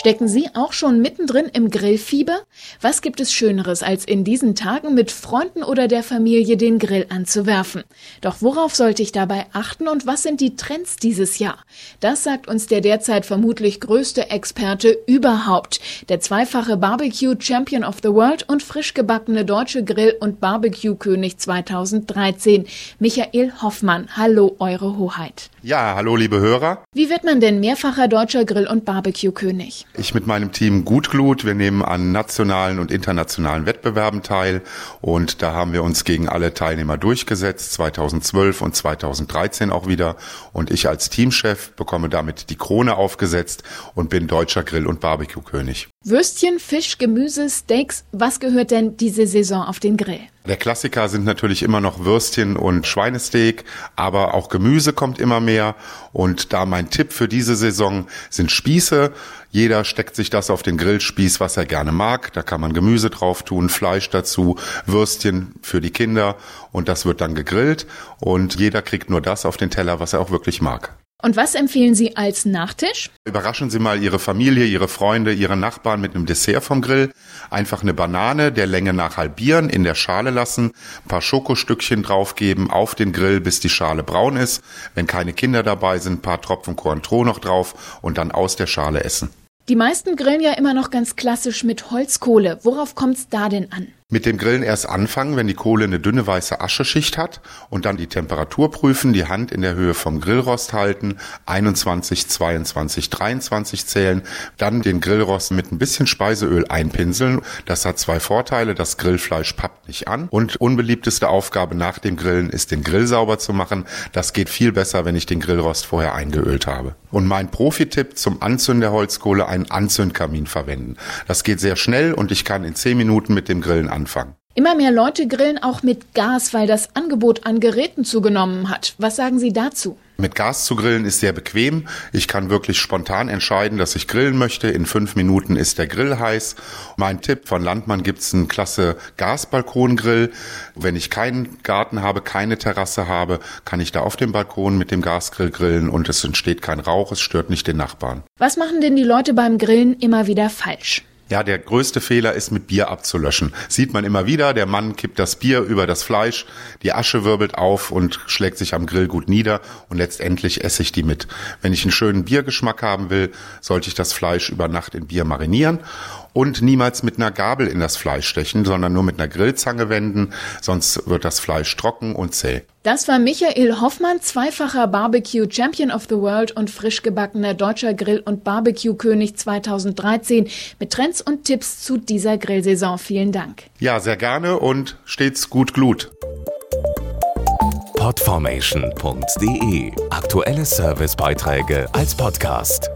Stecken Sie auch schon mittendrin im Grillfieber? Was gibt es Schöneres, als in diesen Tagen mit Freunden oder der Familie den Grill anzuwerfen? Doch worauf sollte ich dabei achten und was sind die Trends dieses Jahr? Das sagt uns der derzeit vermutlich größte Experte überhaupt, der zweifache Barbecue Champion of the World und frisch gebackene deutsche Grill- und Barbecue-König 2013, Michael Hoffmann. Hallo, Eure Hoheit. Ja, hallo liebe Hörer. Wie wird man denn mehrfacher deutscher Grill- und Barbecue-König? Ich mit meinem Team Gutglut, wir nehmen an nationalen und internationalen Wettbewerben teil. Und da haben wir uns gegen alle Teilnehmer durchgesetzt, 2012 und 2013 auch wieder. Und ich als Teamchef bekomme damit die Krone aufgesetzt und bin deutscher Grill- und Barbecue-König. Würstchen, Fisch, Gemüse, Steaks, was gehört denn diese Saison auf den Grill? Der Klassiker sind natürlich immer noch Würstchen und Schweinesteak, aber auch Gemüse kommt immer mehr. Und da mein Tipp für diese Saison sind Spieße. Jeder steckt sich das auf den Grillspieß, was er gerne mag. Da kann man Gemüse drauf tun, Fleisch dazu, Würstchen für die Kinder und das wird dann gegrillt und jeder kriegt nur das auf den Teller, was er auch wirklich mag. Und was empfehlen Sie als Nachtisch? Überraschen Sie mal Ihre Familie, Ihre Freunde, Ihre Nachbarn mit einem Dessert vom Grill. Einfach eine Banane der Länge nach halbieren, in der Schale lassen, ein paar Schokostückchen draufgeben auf den Grill, bis die Schale braun ist. Wenn keine Kinder dabei sind, ein paar Tropfen Cointreau noch drauf und dann aus der Schale essen. Die meisten grillen ja immer noch ganz klassisch mit Holzkohle. Worauf kommt es da denn an? Mit dem Grillen erst anfangen, wenn die Kohle eine dünne weiße Ascheschicht hat und dann die Temperatur prüfen, die Hand in der Höhe vom Grillrost halten, 21, 22, 23 zählen, dann den Grillrost mit ein bisschen Speiseöl einpinseln. Das hat zwei Vorteile, das Grillfleisch pappt nicht an und unbeliebteste Aufgabe nach dem Grillen ist den Grill sauber zu machen. Das geht viel besser, wenn ich den Grillrost vorher eingeölt habe. Und mein Profi-Tipp zum Anzünden der Holzkohle, einen Anzündkamin verwenden. Das geht sehr schnell und ich kann in 10 Minuten mit dem Grillen anfangen. Immer mehr Leute grillen auch mit Gas, weil das Angebot an Geräten zugenommen hat. Was sagen Sie dazu? Mit Gas zu grillen ist sehr bequem. Ich kann wirklich spontan entscheiden, dass ich grillen möchte. In fünf Minuten ist der Grill heiß. Mein Tipp von Landmann gibt's einen klasse Gasbalkongrill. Wenn ich keinen Garten habe, keine Terrasse habe, kann ich da auf dem Balkon mit dem Gasgrill grillen und es entsteht kein Rauch, es stört nicht den Nachbarn. Was machen denn die Leute beim Grillen immer wieder falsch? Ja, der größte Fehler ist mit Bier abzulöschen. Sieht man immer wieder, der Mann kippt das Bier über das Fleisch, die Asche wirbelt auf und schlägt sich am Grill gut nieder und letztendlich esse ich die mit. Wenn ich einen schönen Biergeschmack haben will, sollte ich das Fleisch über Nacht in Bier marinieren und niemals mit einer Gabel in das Fleisch stechen, sondern nur mit einer Grillzange wenden, sonst wird das Fleisch trocken und zäh. Das war Michael Hoffmann, zweifacher Barbecue Champion of the World und frisch gebackener deutscher Grill- und Barbecue-König 2013 mit Trends und Tipps zu dieser Grillsaison. Vielen Dank. Ja, sehr gerne und stets gut Glut. Podformation.de Aktuelle Servicebeiträge als Podcast.